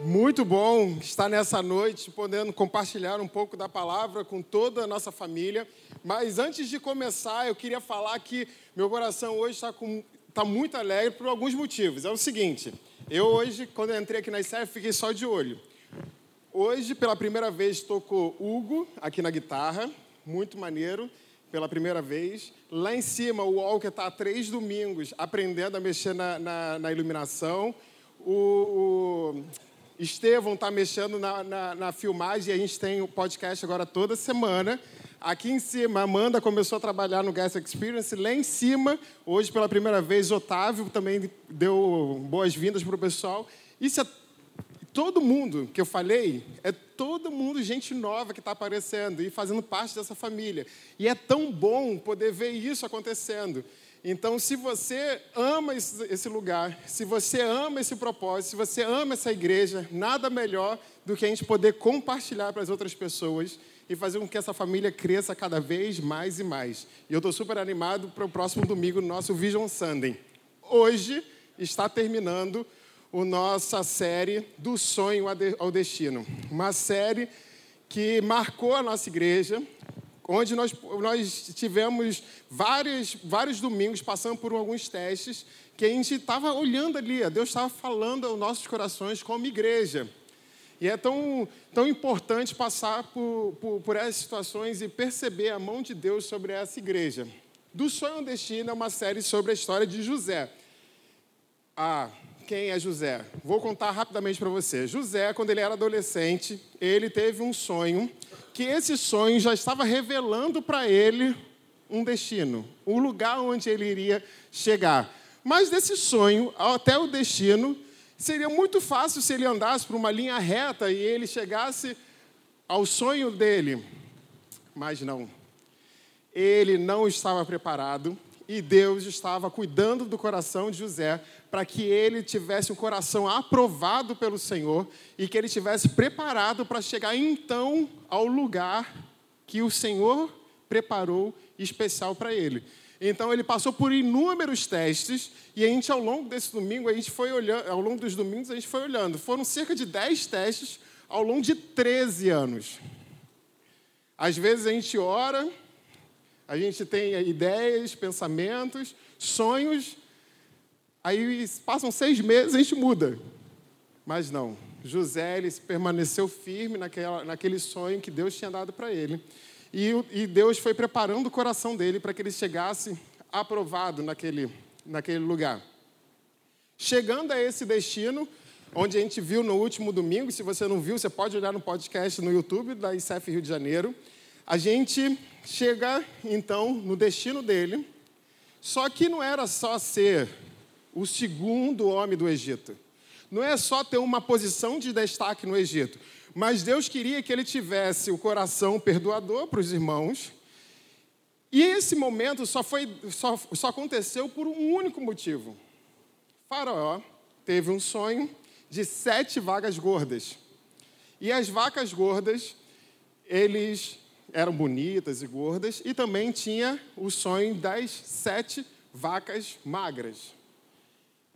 Muito bom estar nessa noite podendo compartilhar um pouco da palavra com toda a nossa família. Mas antes de começar, eu queria falar que meu coração hoje está, está muito alegre por alguns motivos. É o seguinte: eu hoje, quando eu entrei aqui na ICEF, fiquei só de olho. Hoje, pela primeira vez, o Hugo aqui na guitarra, muito maneiro, pela primeira vez. Lá em cima, o Walker está há três domingos aprendendo a mexer na, na, na iluminação. O, o Estevão está mexendo na, na, na, filmagem e a gente tem o podcast agora toda semana. Aqui em cima, Amanda começou a trabalhar no Guest Experience. Lá em cima, hoje pela primeira vez, Otávio também deu boas-vindas para o pessoal. Isso é todo mundo que eu falei, é todo mundo gente nova que está aparecendo e fazendo parte dessa família. E é tão bom poder ver isso acontecendo. Então, se você ama esse lugar, se você ama esse propósito, se você ama essa igreja, nada melhor do que a gente poder compartilhar para as outras pessoas e fazer com que essa família cresça cada vez mais e mais. E eu estou super animado para o próximo domingo, no nosso Vision Sunday. Hoje está terminando a nossa série do sonho ao destino. Uma série que marcou a nossa igreja, onde nós, nós tivemos vários, vários domingos passando por alguns testes que a gente estava olhando ali, Deus estava falando aos nossos corações como igreja. E é tão, tão importante passar por, por, por essas situações e perceber a mão de Deus sobre essa igreja. Do Sonho ao Destino é uma série sobre a história de José. Ah, quem é José? Vou contar rapidamente para você. José, quando ele era adolescente, ele teve um sonho que esse sonho já estava revelando para ele um destino, um lugar onde ele iria chegar. Mas desse sonho até o destino, seria muito fácil se ele andasse por uma linha reta e ele chegasse ao sonho dele. Mas não. Ele não estava preparado e Deus estava cuidando do coração de José para que ele tivesse um coração aprovado pelo Senhor e que ele tivesse preparado para chegar então ao lugar que o Senhor preparou especial para ele. Então ele passou por inúmeros testes e a gente ao longo desse domingo, a gente foi olhando, ao longo dos domingos a gente foi olhando. Foram cerca de 10 testes ao longo de 13 anos. Às vezes a gente ora, a gente tem ideias, pensamentos, sonhos, Aí passam seis meses, a gente muda. Mas não, José ele permaneceu firme naquela, naquele sonho que Deus tinha dado para ele. E, e, Deus foi preparando o coração dele para que ele chegasse aprovado naquele, naquele lugar. Chegando a esse destino, onde a gente viu no último domingo, se você não viu, você pode olhar no podcast no YouTube da ICEF Rio de Janeiro. A gente chega então no destino dele, só que não era só ser o segundo homem do Egito. Não é só ter uma posição de destaque no Egito, mas Deus queria que ele tivesse o coração perdoador para os irmãos. E esse momento só, foi, só, só aconteceu por um único motivo. Faraó teve um sonho de sete vagas gordas. E as vacas gordas, eles eram bonitas e gordas, e também tinha o sonho das sete vacas magras.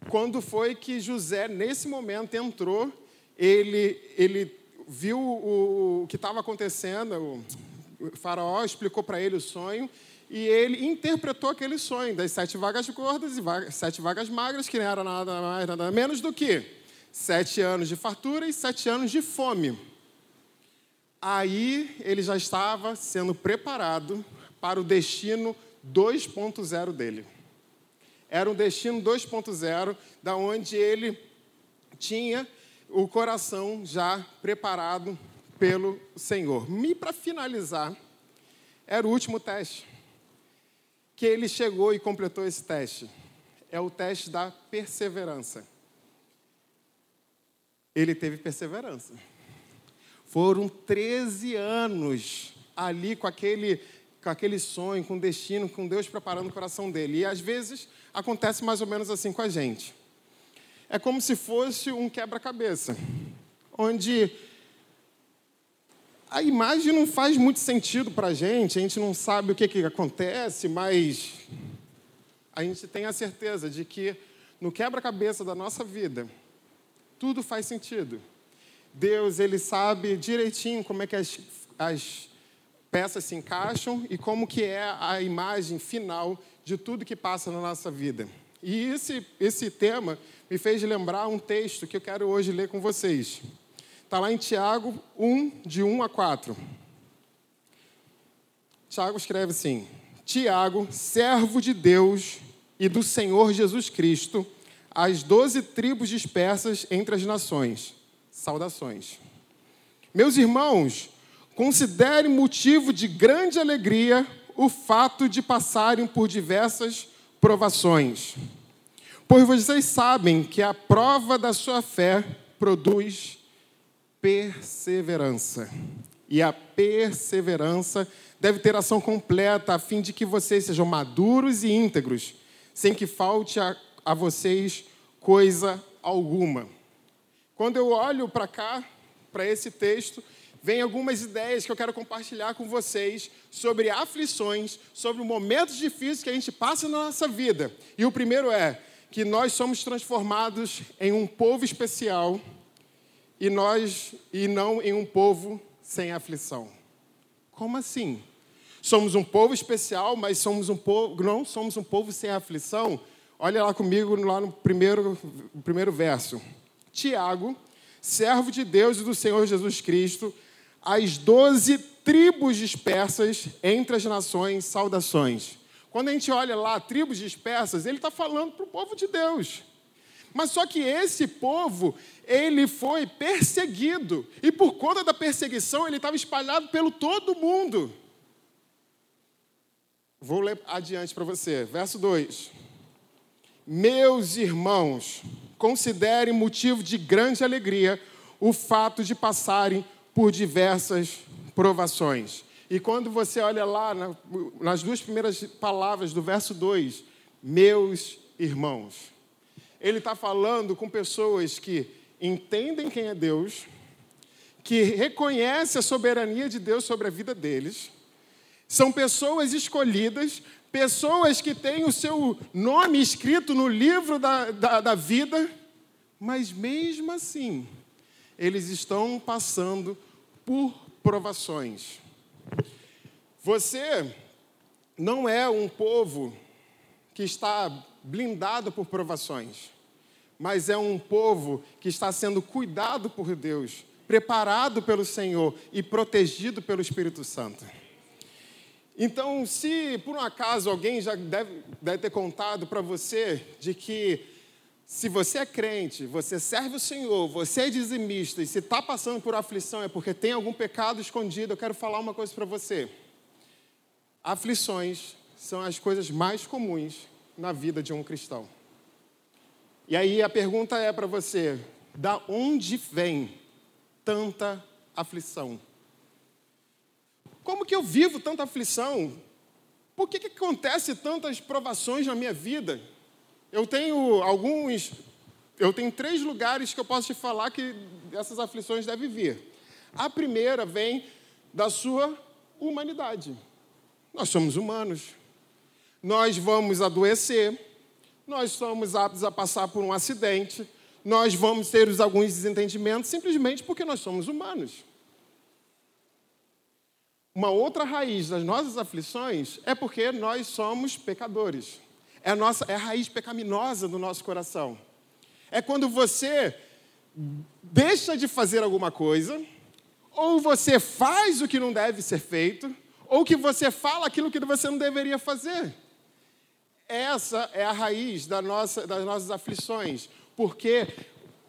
Quando foi que José, nesse momento, entrou, ele, ele viu o, o que estava acontecendo, o faraó explicou para ele o sonho, e ele interpretou aquele sonho das sete vagas gordas e sete vagas magras, que não era nada mais, nada menos do que sete anos de fartura e sete anos de fome. Aí ele já estava sendo preparado para o destino 2.0 dele. Era um destino 2.0, da onde ele tinha o coração já preparado pelo Senhor. E para finalizar, era o último teste. Que ele chegou e completou esse teste. É o teste da perseverança. Ele teve perseverança. Foram 13 anos ali com aquele, com aquele sonho, com destino, com Deus preparando o coração dele. E às vezes acontece mais ou menos assim com a gente. É como se fosse um quebra-cabeça, onde a imagem não faz muito sentido para a gente, a gente não sabe o que, que acontece, mas a gente tem a certeza de que no quebra-cabeça da nossa vida, tudo faz sentido. Deus, ele sabe direitinho como é que as, as peças se encaixam e como que é a imagem final de tudo que passa na nossa vida. E esse, esse tema me fez lembrar um texto que eu quero hoje ler com vocês. Está lá em Tiago 1, de 1 a 4. Tiago escreve assim: Tiago, servo de Deus e do Senhor Jesus Cristo, as doze tribos dispersas entre as nações. Saudações. Meus irmãos, considerem motivo de grande alegria o fato de passarem por diversas provações. Pois vocês sabem que a prova da sua fé produz perseverança. E a perseverança deve ter ação completa, a fim de que vocês sejam maduros e íntegros, sem que falte a, a vocês coisa alguma. Quando eu olho para cá, para esse texto, vem algumas ideias que eu quero compartilhar com vocês sobre aflições, sobre momentos difíceis que a gente passa na nossa vida. E o primeiro é que nós somos transformados em um povo especial e nós e não em um povo sem aflição. Como assim? Somos um povo especial, mas somos um povo, não somos um povo sem aflição. Olha lá comigo lá no primeiro, primeiro verso. Tiago, servo de Deus e do Senhor Jesus Cristo, as doze tribos dispersas entre as nações, saudações. Quando a gente olha lá, tribos dispersas, ele está falando para o povo de Deus. Mas só que esse povo, ele foi perseguido. E por conta da perseguição, ele estava espalhado pelo todo mundo. Vou ler adiante para você. Verso 2. Meus irmãos, considerem motivo de grande alegria o fato de passarem por diversas provações. E quando você olha lá nas duas primeiras palavras do verso 2, meus irmãos, ele está falando com pessoas que entendem quem é Deus, que reconhecem a soberania de Deus sobre a vida deles, são pessoas escolhidas, pessoas que têm o seu nome escrito no livro da, da, da vida, mas mesmo assim, eles estão passando por provações. Você não é um povo que está blindado por provações, mas é um povo que está sendo cuidado por Deus, preparado pelo Senhor e protegido pelo Espírito Santo. Então, se por um acaso alguém já deve, deve ter contado para você de que se você é crente, você serve o Senhor, você é dizimista e se está passando por aflição é porque tem algum pecado escondido, eu quero falar uma coisa para você. Aflições são as coisas mais comuns na vida de um cristão. E aí a pergunta é para você: da onde vem tanta aflição? Como que eu vivo tanta aflição? Por que, que acontece tantas provações na minha vida? Eu tenho alguns, eu tenho três lugares que eu posso te falar que essas aflições devem vir. A primeira vem da sua humanidade. Nós somos humanos. Nós vamos adoecer. Nós somos aptos a passar por um acidente. Nós vamos ter alguns desentendimentos simplesmente porque nós somos humanos. Uma outra raiz das nossas aflições é porque nós somos pecadores. É a, nossa, é a raiz pecaminosa do nosso coração. É quando você deixa de fazer alguma coisa, ou você faz o que não deve ser feito, ou que você fala aquilo que você não deveria fazer. Essa é a raiz da nossa, das nossas aflições, porque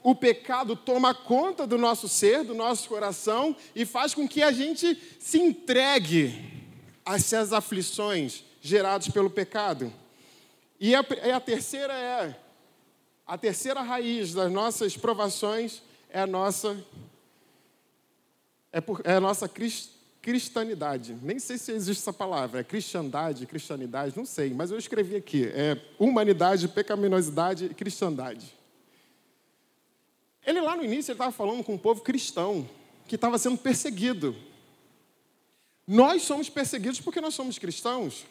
o pecado toma conta do nosso ser, do nosso coração, e faz com que a gente se entregue a essas aflições geradas pelo pecado. E a, a terceira é, a terceira raiz das nossas provações é a nossa, é, por, é a nossa crist, cristianidade. Nem sei se existe essa palavra, é cristiandade, cristianidade, não sei, mas eu escrevi aqui, é humanidade, pecaminosidade e cristandade. Ele lá no início estava falando com um povo cristão que estava sendo perseguido. Nós somos perseguidos porque nós somos cristãos.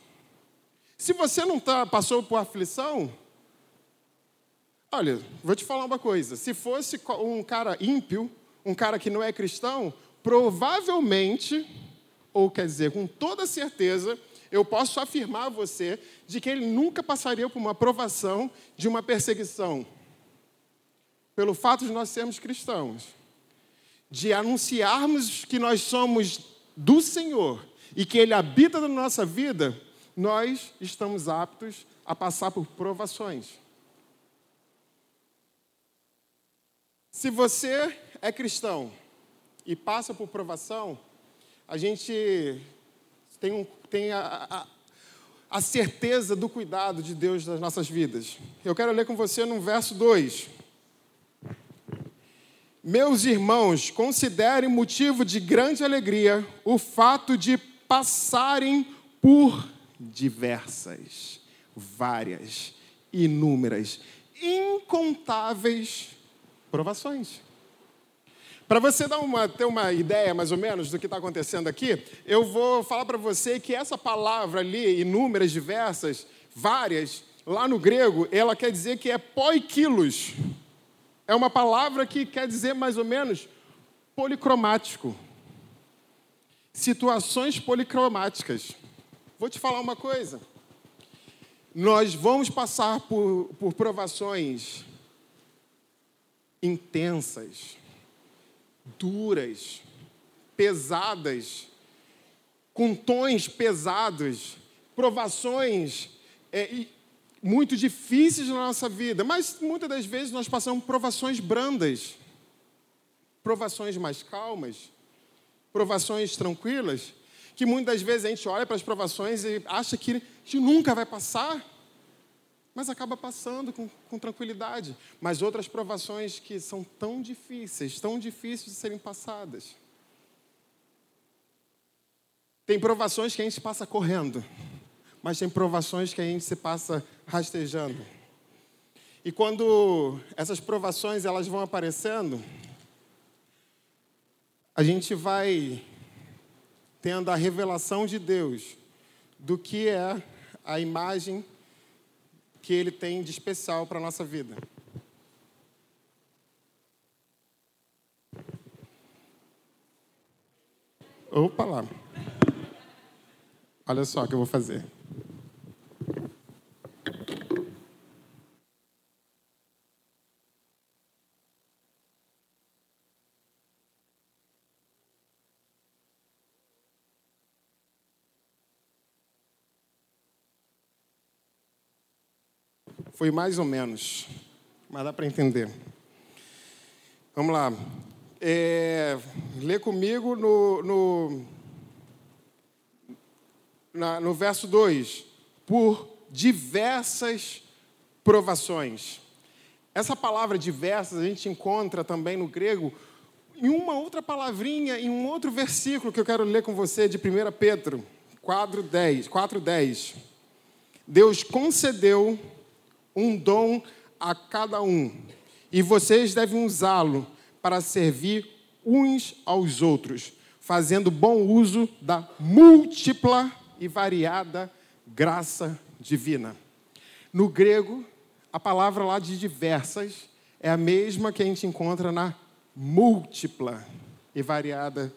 Se você não tá, passou por aflição, olha, vou te falar uma coisa: se fosse um cara ímpio, um cara que não é cristão, provavelmente, ou quer dizer, com toda certeza, eu posso afirmar a você de que ele nunca passaria por uma provação de uma perseguição. Pelo fato de nós sermos cristãos, de anunciarmos que nós somos do Senhor e que Ele habita na nossa vida, nós estamos aptos a passar por provações. Se você é cristão e passa por provação, a gente tem, um, tem a, a, a certeza do cuidado de Deus nas nossas vidas. Eu quero ler com você no verso 2. Meus irmãos, considerem motivo de grande alegria o fato de passarem por diversas, várias, inúmeras, incontáveis provações. Para você dar uma, ter uma ideia mais ou menos do que está acontecendo aqui, eu vou falar para você que essa palavra ali, inúmeras, diversas, várias, lá no grego, ela quer dizer que é poiquilos. É uma palavra que quer dizer mais ou menos policromático. Situações policromáticas. Vou te falar uma coisa. Nós vamos passar por, por provações intensas, duras, pesadas, com tons pesados, provações é, muito difíceis na nossa vida, mas muitas das vezes nós passamos provações brandas, provações mais calmas, provações tranquilas, que muitas das vezes a gente olha para as provações e acha que a gente nunca vai passar mas acaba passando com, com tranquilidade. Mas outras provações que são tão difíceis, tão difíceis de serem passadas. Tem provações que a gente passa correndo, mas tem provações que a gente se passa rastejando. E quando essas provações elas vão aparecendo, a gente vai tendo a revelação de Deus do que é a imagem que Ele tem de especial para a nossa vida. Opa lá. Olha só o que eu vou fazer. Foi mais ou menos, mas dá para entender. Vamos lá. É, lê comigo no, no, na, no verso 2. Por diversas provações. Essa palavra diversas a gente encontra também no grego em uma outra palavrinha, em um outro versículo que eu quero ler com você de 1 Pedro 4,10. 4:10. Deus concedeu um dom a cada um, e vocês devem usá-lo para servir uns aos outros, fazendo bom uso da múltipla e variada graça divina. No grego, a palavra lá de diversas é a mesma que a gente encontra na múltipla e variada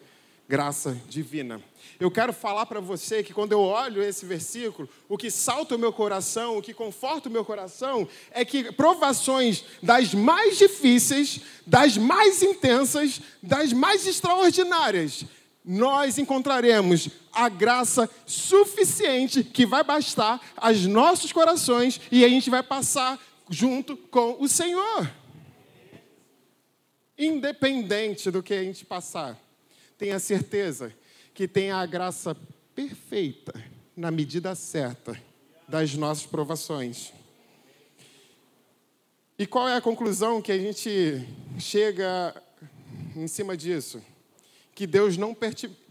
graça divina. Eu quero falar para você que quando eu olho esse versículo, o que salta o meu coração, o que conforta o meu coração, é que provações das mais difíceis, das mais intensas, das mais extraordinárias, nós encontraremos a graça suficiente que vai bastar aos nossos corações e a gente vai passar junto com o Senhor. Independente do que a gente passar, tenha certeza que tenha a graça perfeita, na medida certa, das nossas provações. E qual é a conclusão que a gente chega em cima disso? Que Deus não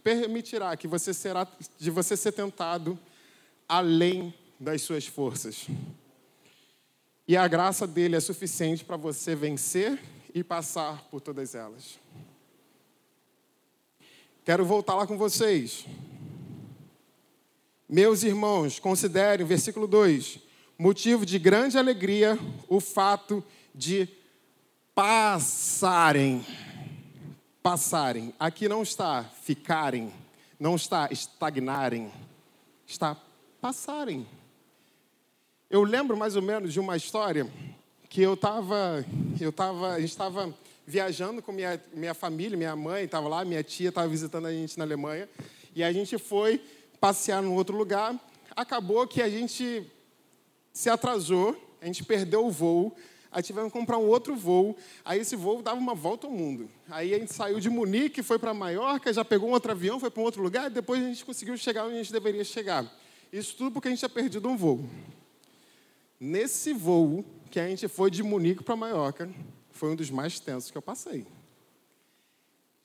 permitirá que você será de você ser tentado além das suas forças. E a graça dele é suficiente para você vencer e passar por todas elas. Quero voltar lá com vocês. Meus irmãos, considerem, versículo 2, motivo de grande alegria o fato de passarem, passarem. Aqui não está ficarem, não está estagnarem, está passarem. Eu lembro mais ou menos de uma história que eu estava, eu tava, a gente estava viajando com minha, minha família, minha mãe estava lá, minha tia estava visitando a gente na Alemanha, e a gente foi passear num outro lugar. Acabou que a gente se atrasou, a gente perdeu o voo, aí tivemos que comprar um outro voo, aí esse voo dava uma volta ao mundo. Aí a gente saiu de Munique, foi para Maiorca, já pegou um outro avião, foi para um outro lugar, e depois a gente conseguiu chegar onde a gente deveria chegar. Isso tudo porque a gente tinha perdido um voo. Nesse voo que a gente foi de Munique para Maiorca, foi um dos mais tensos que eu passei.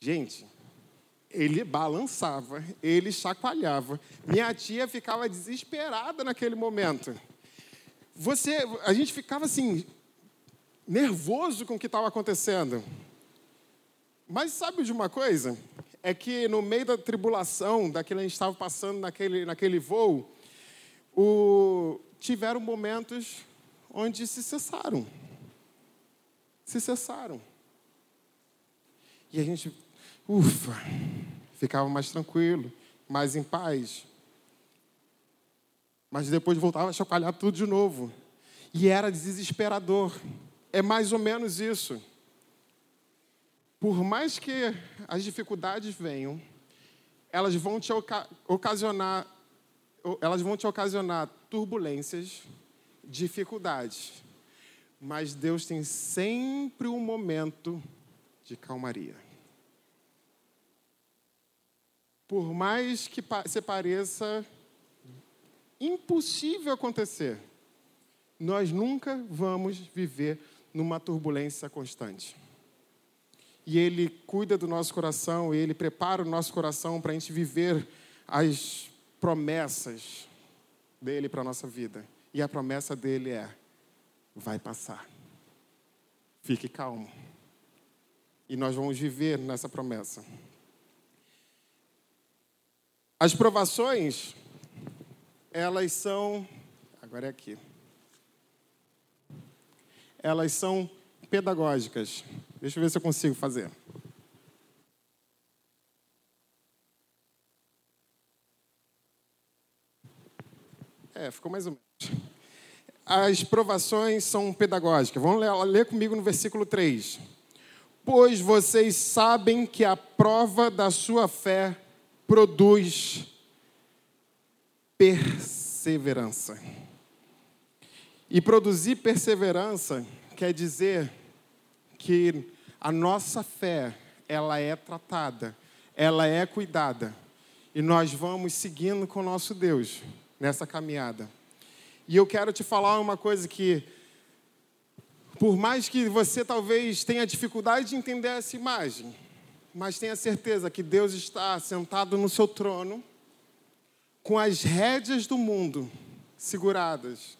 Gente, ele balançava, ele chacoalhava. Minha tia ficava desesperada naquele momento. Você, a gente ficava assim nervoso com o que estava acontecendo. Mas sabe de uma coisa? É que no meio da tribulação, daquilo que a gente estava passando naquele, naquele voo, o, tiveram momentos onde se cessaram. Se cessaram. E a gente, ufa, ficava mais tranquilo, mais em paz. Mas depois voltava a chacoalhar tudo de novo. E era desesperador. É mais ou menos isso. Por mais que as dificuldades venham, elas vão te ocasionar, elas vão te ocasionar turbulências, dificuldades. Mas Deus tem sempre um momento de calmaria. Por mais que se pareça impossível acontecer, nós nunca vamos viver numa turbulência constante. E Ele cuida do nosso coração, Ele prepara o nosso coração para a gente viver as promessas dele para a nossa vida. E a promessa dele é: vai passar. Fique calmo. E nós vamos viver nessa promessa. As provações, elas são. Agora é aqui. Elas são pedagógicas. Deixa eu ver se eu consigo fazer. É, ficou mais ou menos. As provações são pedagógicas. Vamos ler, ler comigo no versículo 3. Pois vocês sabem que a prova da sua fé produz perseverança. E produzir perseverança quer dizer que a nossa fé, ela é tratada, ela é cuidada. E nós vamos seguindo com o nosso Deus nessa caminhada. E eu quero te falar uma coisa que, por mais que você talvez tenha dificuldade de entender essa imagem, mas tenha certeza que Deus está sentado no seu trono, com as rédeas do mundo seguradas,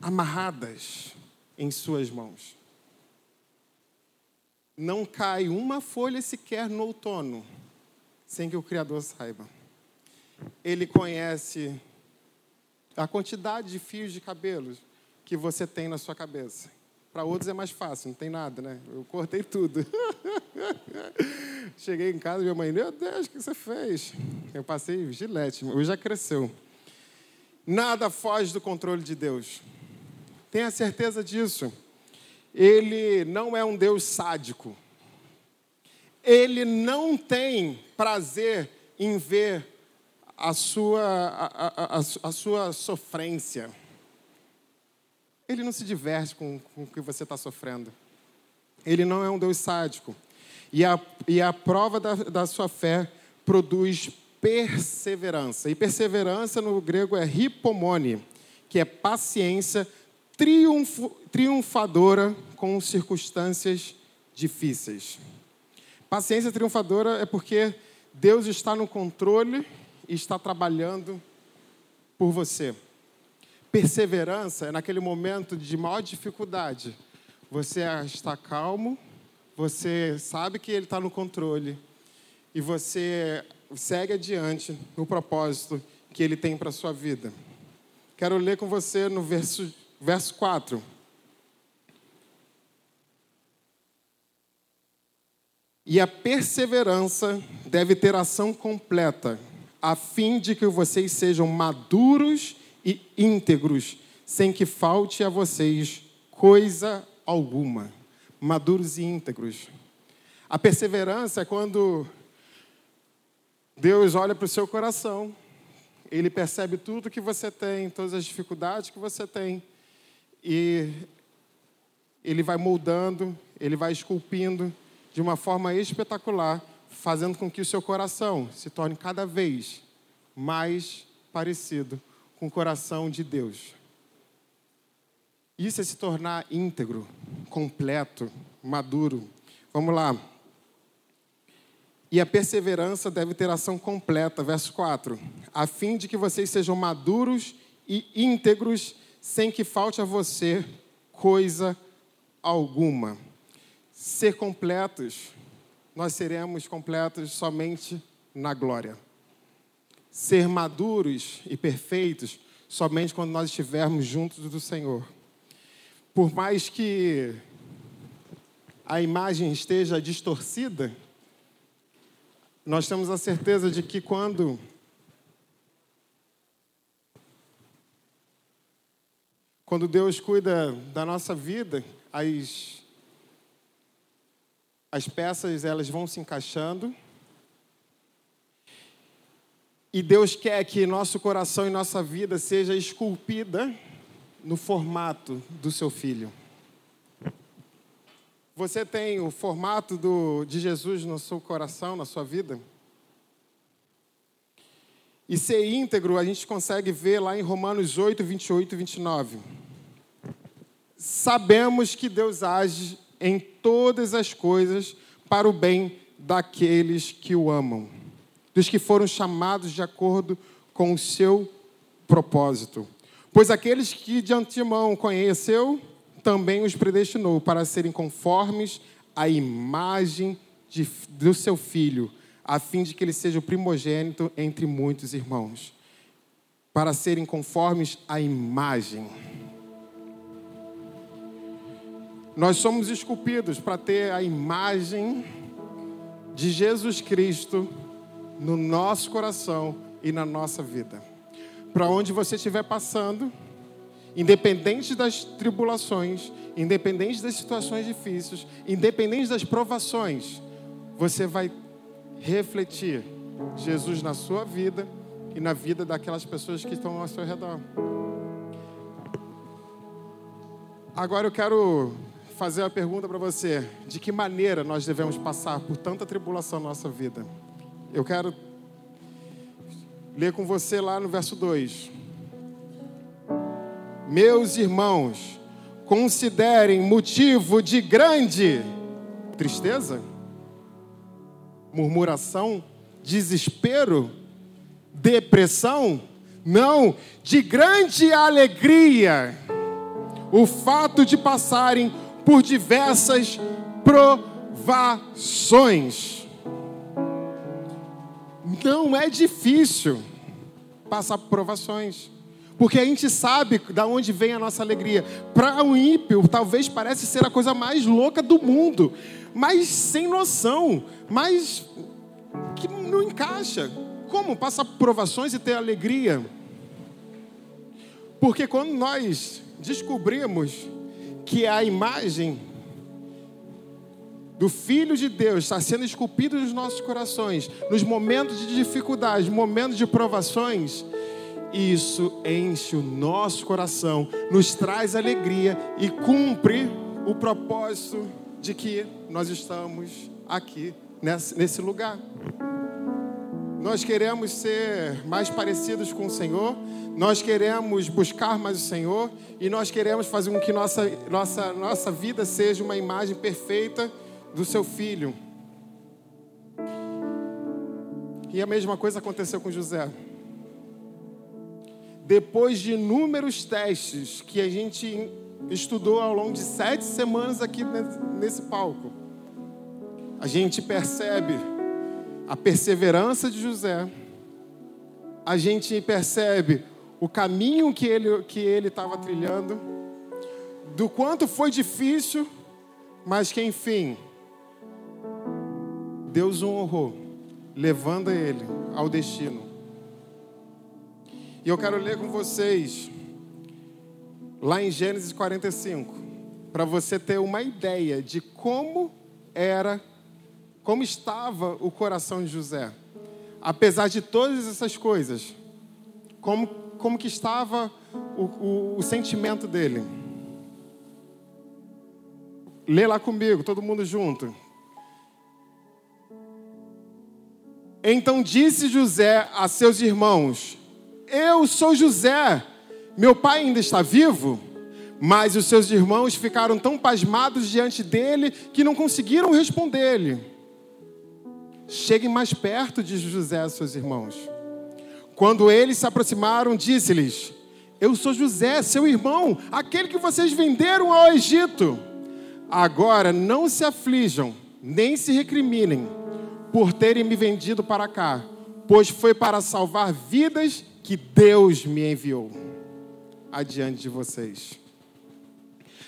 amarradas em suas mãos. Não cai uma folha sequer no outono sem que o Criador saiba. Ele conhece a quantidade de fios de cabelos que você tem na sua cabeça. Para outros é mais fácil, não tem nada, né? Eu cortei tudo. Cheguei em casa e minha mãe, meu Deus, o que você fez? Eu passei gilete, hoje já cresceu. Nada foge do controle de Deus. Tenha certeza disso. Ele não é um Deus sádico. Ele não tem prazer em ver a sua, a, a, a, sua sofrência. Ele não se diverte com, com o que você está sofrendo. Ele não é um Deus sádico. E a, e a prova da, da sua fé produz perseverança. E perseverança no grego é hipomone, que é paciência triunfo, triunfadora com circunstâncias difíceis. Paciência triunfadora é porque Deus está no controle está trabalhando por você. Perseverança é naquele momento de maior dificuldade. Você está calmo, você sabe que Ele está no controle e você segue adiante no propósito que Ele tem para a sua vida. Quero ler com você no verso, verso 4. E a perseverança deve ter ação completa, a fim de que vocês sejam maduros e íntegros, sem que falte a vocês coisa alguma. Maduros e íntegros. A perseverança é quando Deus olha para o seu coração, ele percebe tudo que você tem, todas as dificuldades que você tem, e ele vai moldando, ele vai esculpindo de uma forma espetacular, fazendo com que o seu coração se torne cada vez mais parecido com o coração de Deus. Isso é se tornar íntegro, completo, maduro. Vamos lá. E a perseverança deve ter ação completa, verso 4, a fim de que vocês sejam maduros e íntegros, sem que falte a você coisa alguma. Ser completos, nós seremos completos somente na glória. Ser maduros e perfeitos, somente quando nós estivermos juntos do Senhor. Por mais que a imagem esteja distorcida, nós temos a certeza de que quando quando Deus cuida da nossa vida, as as peças elas vão se encaixando. E Deus quer que nosso coração e nossa vida seja esculpida no formato do seu filho. Você tem o formato do, de Jesus no seu coração, na sua vida? E ser íntegro, a gente consegue ver lá em Romanos 8, 28 e 29. Sabemos que Deus age em todas as coisas para o bem daqueles que o amam, dos que foram chamados de acordo com o seu propósito. Pois aqueles que de antemão conheceu, também os predestinou para serem conformes à imagem de, do seu filho, a fim de que ele seja o primogênito entre muitos irmãos. Para serem conformes à imagem. Nós somos esculpidos para ter a imagem de Jesus Cristo no nosso coração e na nossa vida. Para onde você estiver passando, independente das tribulações, independente das situações difíceis, independente das provações, você vai refletir Jesus na sua vida e na vida daquelas pessoas que estão ao seu redor. Agora eu quero fazer uma pergunta para você: de que maneira nós devemos passar por tanta tribulação na nossa vida? Eu quero ler com você lá no verso 2. Meus irmãos, considerem motivo de grande tristeza, murmuração, desespero, depressão, não, de grande alegria, o fato de passarem por diversas provações. Não é difícil passar por provações. Porque a gente sabe de onde vem a nossa alegria. Para um ímpio, talvez pareça ser a coisa mais louca do mundo, mas sem noção, mas que não encaixa. Como passar por provações e ter alegria? Porque quando nós descobrimos que a imagem do Filho de Deus está sendo esculpida nos nossos corações, nos momentos de dificuldade, momentos de provações, isso enche o nosso coração, nos traz alegria e cumpre o propósito de que nós estamos aqui nesse lugar. Nós queremos ser mais parecidos com o Senhor, nós queremos buscar mais o Senhor e nós queremos fazer com que nossa, nossa, nossa vida seja uma imagem perfeita do Seu Filho. E a mesma coisa aconteceu com José depois de inúmeros testes que a gente estudou ao longo de sete semanas aqui nesse palco, a gente percebe a perseverança de José, a gente percebe o caminho que ele que ele estava trilhando, do quanto foi difícil, mas que enfim Deus o honrou, levando ele ao destino. E eu quero ler com vocês, lá em Gênesis 45, para você ter uma ideia de como era, como estava o coração de José. Apesar de todas essas coisas, como, como que estava o, o, o sentimento dele. Lê lá comigo, todo mundo junto. Então disse José a seus irmãos: Eu sou José, meu pai ainda está vivo? Mas os seus irmãos ficaram tão pasmados diante dele que não conseguiram responder-lhe. Cheguem mais perto, disse José a seus irmãos. Quando eles se aproximaram, disse-lhes: Eu sou José, seu irmão, aquele que vocês venderam ao Egito. Agora não se aflijam, nem se recriminem por terem me vendido para cá, pois foi para salvar vidas que Deus me enviou adiante de vocês.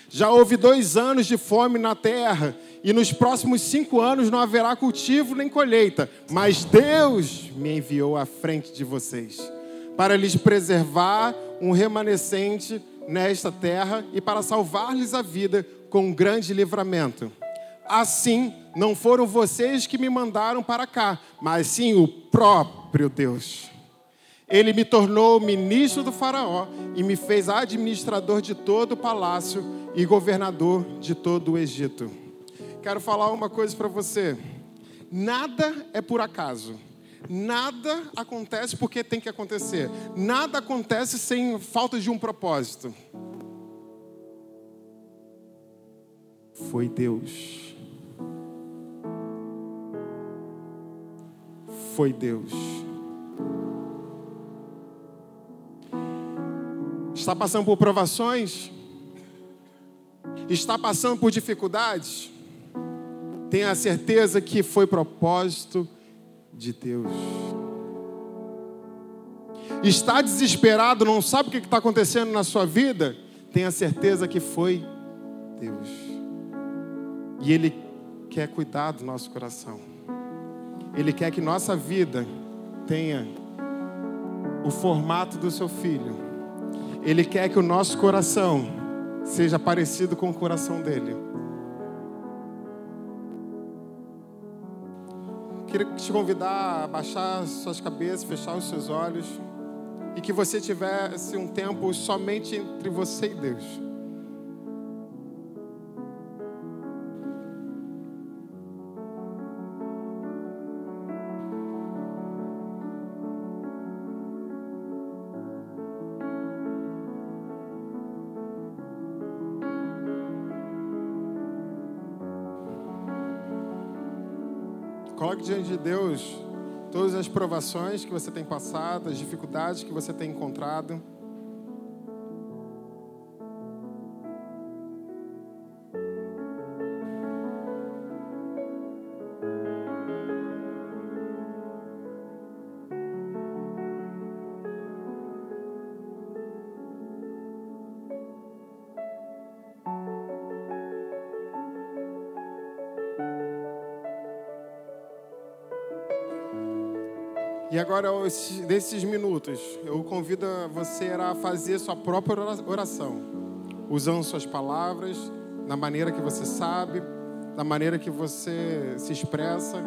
Já houve dois anos de fome na terra, e nos próximos cinco anos não haverá cultivo nem colheita, mas Deus me enviou à frente de vocês, para lhes preservar um remanescente nesta terra e para salvar-lhes a vida com um grande livramento. Assim, não foram vocês que me mandaram para cá, mas sim o próprio Deus. Ele me tornou ministro do Faraó e me fez administrador de todo o palácio e governador de todo o Egito. Quero falar uma coisa para você: nada é por acaso. Nada acontece porque tem que acontecer. Nada acontece sem falta de um propósito. Foi Deus foi Deus. Está passando por provações? Está passando por dificuldades? Tenha a certeza que foi propósito de Deus. Está desesperado, não sabe o que está acontecendo na sua vida? Tenha certeza que foi Deus. E Ele quer cuidar do nosso coração. Ele quer que nossa vida tenha o formato do seu filho. Ele quer que o nosso coração seja parecido com o coração dele. Queria te convidar a baixar suas cabeças, fechar os seus olhos e que você tivesse um tempo somente entre você e Deus. Coloque diante de Deus todas as provações que você tem passado, as dificuldades que você tem encontrado. E agora, nesses minutos, eu convido você a fazer sua própria oração, usando suas palavras, na maneira que você sabe, da maneira que você se expressa,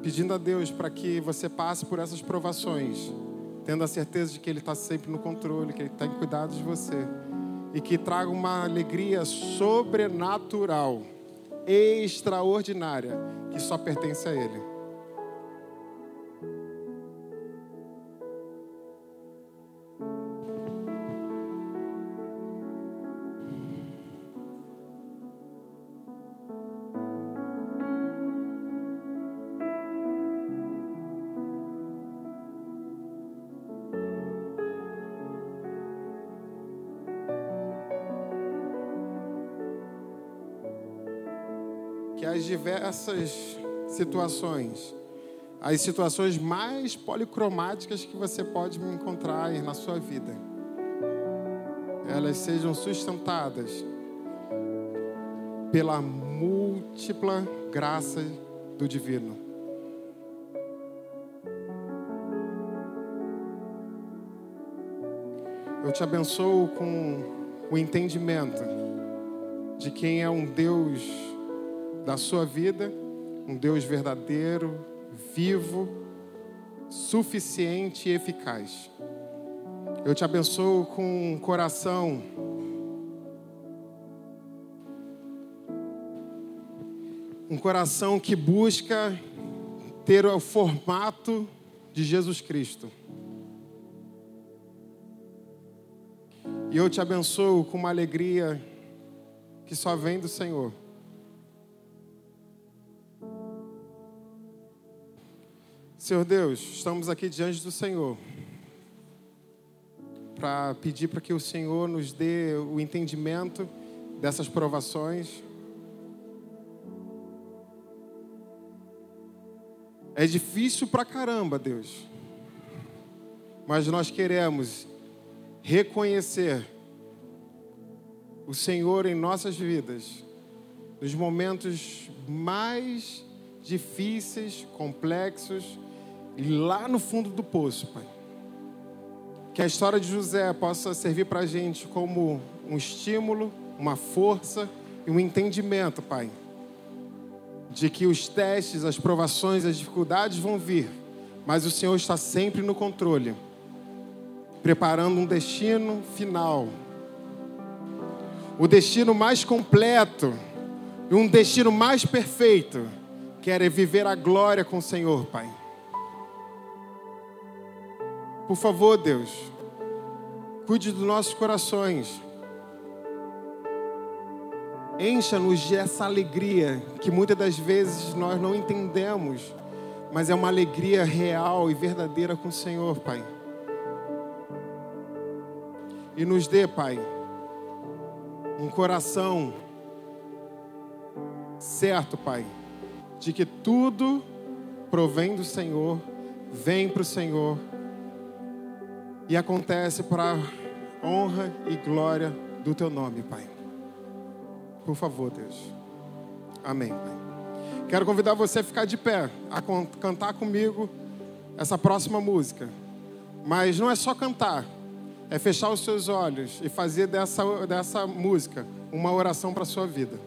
pedindo a Deus para que você passe por essas provações, tendo a certeza de que Ele está sempre no controle, que Ele está em cuidado de você, e que traga uma alegria sobrenatural, extraordinária, que só pertence a Ele. que as diversas situações, as situações mais policromáticas que você pode encontrar na sua vida, elas sejam sustentadas pela múltipla graça do divino. Eu te abençoo com o entendimento de quem é um Deus da sua vida, um Deus verdadeiro, vivo, suficiente e eficaz. Eu te abençoo com um coração um coração que busca ter o formato de Jesus Cristo. E eu te abençoo com uma alegria que só vem do Senhor. Senhor Deus, estamos aqui diante do Senhor para pedir para que o Senhor nos dê o entendimento dessas provações. É difícil pra caramba, Deus. Mas nós queremos reconhecer o Senhor em nossas vidas, nos momentos mais difíceis, complexos, lá no fundo do poço, Pai. Que a história de José possa servir para a gente como um estímulo, uma força e um entendimento, Pai, de que os testes, as provações, as dificuldades vão vir, mas o Senhor está sempre no controle preparando um destino final. O destino mais completo e um destino mais perfeito, que era viver a glória com o Senhor, Pai. Por favor, Deus, cuide dos nossos corações. Encha-nos dessa alegria que muitas das vezes nós não entendemos, mas é uma alegria real e verdadeira com o Senhor, Pai. E nos dê, Pai, um coração certo, Pai, de que tudo provém do Senhor, vem para o Senhor e acontece para honra e glória do Teu nome, Pai. Por favor, Deus. Amém, Pai. Quero convidar você a ficar de pé, a cantar comigo essa próxima música. Mas não é só cantar é fechar os seus olhos e fazer dessa, dessa música uma oração para a sua vida.